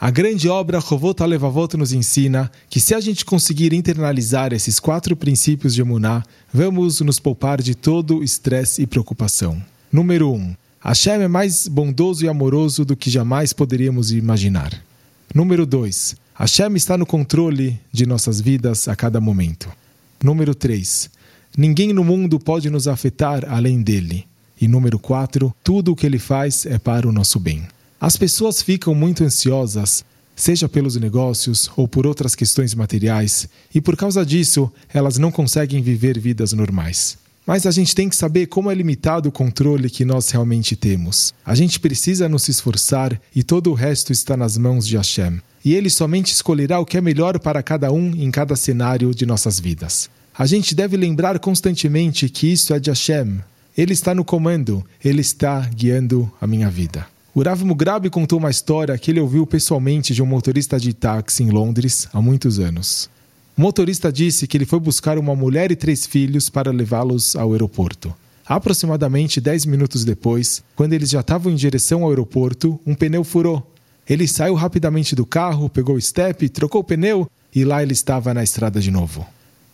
A grande obra Rovot Levavot nos ensina que se a gente conseguir internalizar esses quatro princípios de Emuná, vamos nos poupar de todo estresse e preocupação. Número 1. Um, Hashem é mais bondoso e amoroso do que jamais poderíamos imaginar. Número 2. Hashem está no controle de nossas vidas a cada momento. Número 3. Ninguém no mundo pode nos afetar além dele. E número 4. Tudo o que ele faz é para o nosso bem. As pessoas ficam muito ansiosas, seja pelos negócios ou por outras questões materiais, e por causa disso elas não conseguem viver vidas normais. Mas a gente tem que saber como é limitado o controle que nós realmente temos. A gente precisa nos esforçar e todo o resto está nas mãos de Hashem. E ele somente escolherá o que é melhor para cada um em cada cenário de nossas vidas. A gente deve lembrar constantemente que isso é de Hashem. Ele está no comando, ele está guiando a minha vida. O Rav Mugrabi contou uma história que ele ouviu pessoalmente de um motorista de táxi em Londres há muitos anos. O motorista disse que ele foi buscar uma mulher e três filhos para levá-los ao aeroporto. Aproximadamente 10 minutos depois, quando eles já estavam em direção ao aeroporto, um pneu furou. Ele saiu rapidamente do carro, pegou o step, trocou o pneu e lá ele estava na estrada de novo.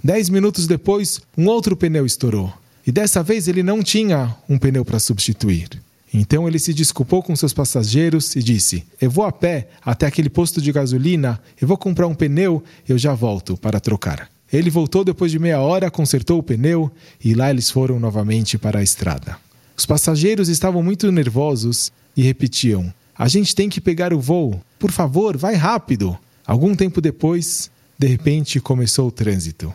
Dez minutos depois, um outro pneu estourou. E dessa vez ele não tinha um pneu para substituir. Então ele se desculpou com seus passageiros e disse: Eu vou a pé até aquele posto de gasolina, eu vou comprar um pneu, eu já volto para trocar. Ele voltou depois de meia hora, consertou o pneu e lá eles foram novamente para a estrada. Os passageiros estavam muito nervosos e repetiam: A gente tem que pegar o voo, por favor, vai rápido. Algum tempo depois, de repente começou o trânsito.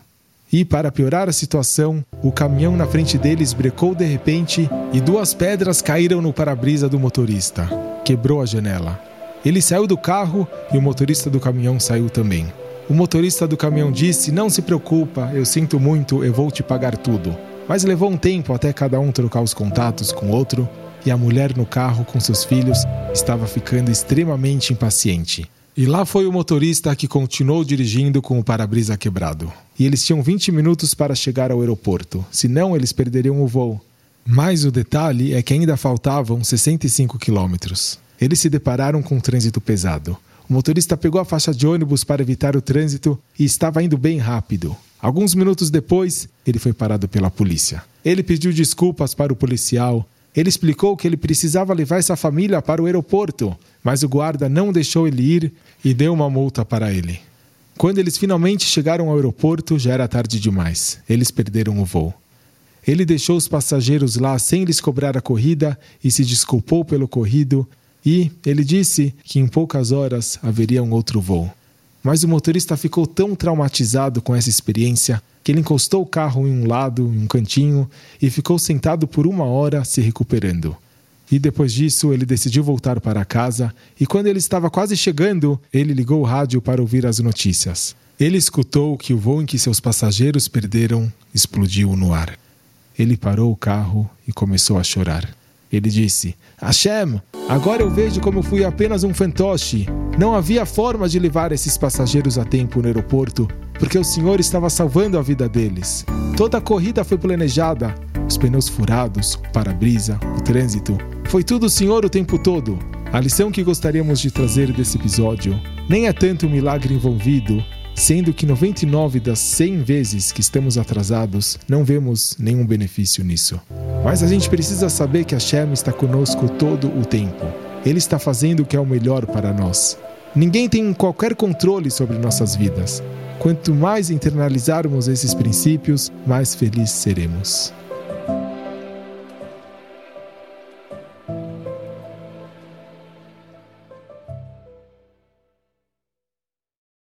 E, para piorar a situação, o caminhão na frente deles brecou de repente e duas pedras caíram no para-brisa do motorista. Quebrou a janela. Ele saiu do carro e o motorista do caminhão saiu também. O motorista do caminhão disse: Não se preocupa, eu sinto muito, eu vou te pagar tudo. Mas levou um tempo até cada um trocar os contatos com o outro e a mulher no carro com seus filhos estava ficando extremamente impaciente. E lá foi o motorista que continuou dirigindo com o para-brisa quebrado. E eles tinham 20 minutos para chegar ao aeroporto, senão eles perderiam o voo. Mas o detalhe é que ainda faltavam 65 quilômetros. Eles se depararam com um trânsito pesado. O motorista pegou a faixa de ônibus para evitar o trânsito e estava indo bem rápido. Alguns minutos depois, ele foi parado pela polícia. Ele pediu desculpas para o policial, ele explicou que ele precisava levar essa família para o aeroporto, mas o guarda não deixou ele ir e deu uma multa para ele. Quando eles finalmente chegaram ao aeroporto, já era tarde demais. Eles perderam o voo. Ele deixou os passageiros lá sem lhes cobrar a corrida e se desculpou pelo corrido, e ele disse que em poucas horas haveria um outro voo. Mas o motorista ficou tão traumatizado com essa experiência que ele encostou o carro em um lado, em um cantinho, e ficou sentado por uma hora se recuperando. E depois disso, ele decidiu voltar para casa, e quando ele estava quase chegando, ele ligou o rádio para ouvir as notícias. Ele escutou que o voo em que seus passageiros perderam explodiu no ar. Ele parou o carro e começou a chorar. Ele disse: Hashem, agora eu vejo como fui apenas um fantoche. Não havia forma de levar esses passageiros a tempo no aeroporto, porque o Senhor estava salvando a vida deles. Toda a corrida foi planejada, os pneus furados, o para-brisa, o trânsito. Foi tudo o Senhor o tempo todo. A lição que gostaríamos de trazer desse episódio nem é tanto o milagre envolvido, sendo que 99 das 100 vezes que estamos atrasados não vemos nenhum benefício nisso. Mas a gente precisa saber que a Shem está conosco todo o tempo. Ele está fazendo o que é o melhor para nós. Ninguém tem qualquer controle sobre nossas vidas. Quanto mais internalizarmos esses princípios, mais felizes seremos.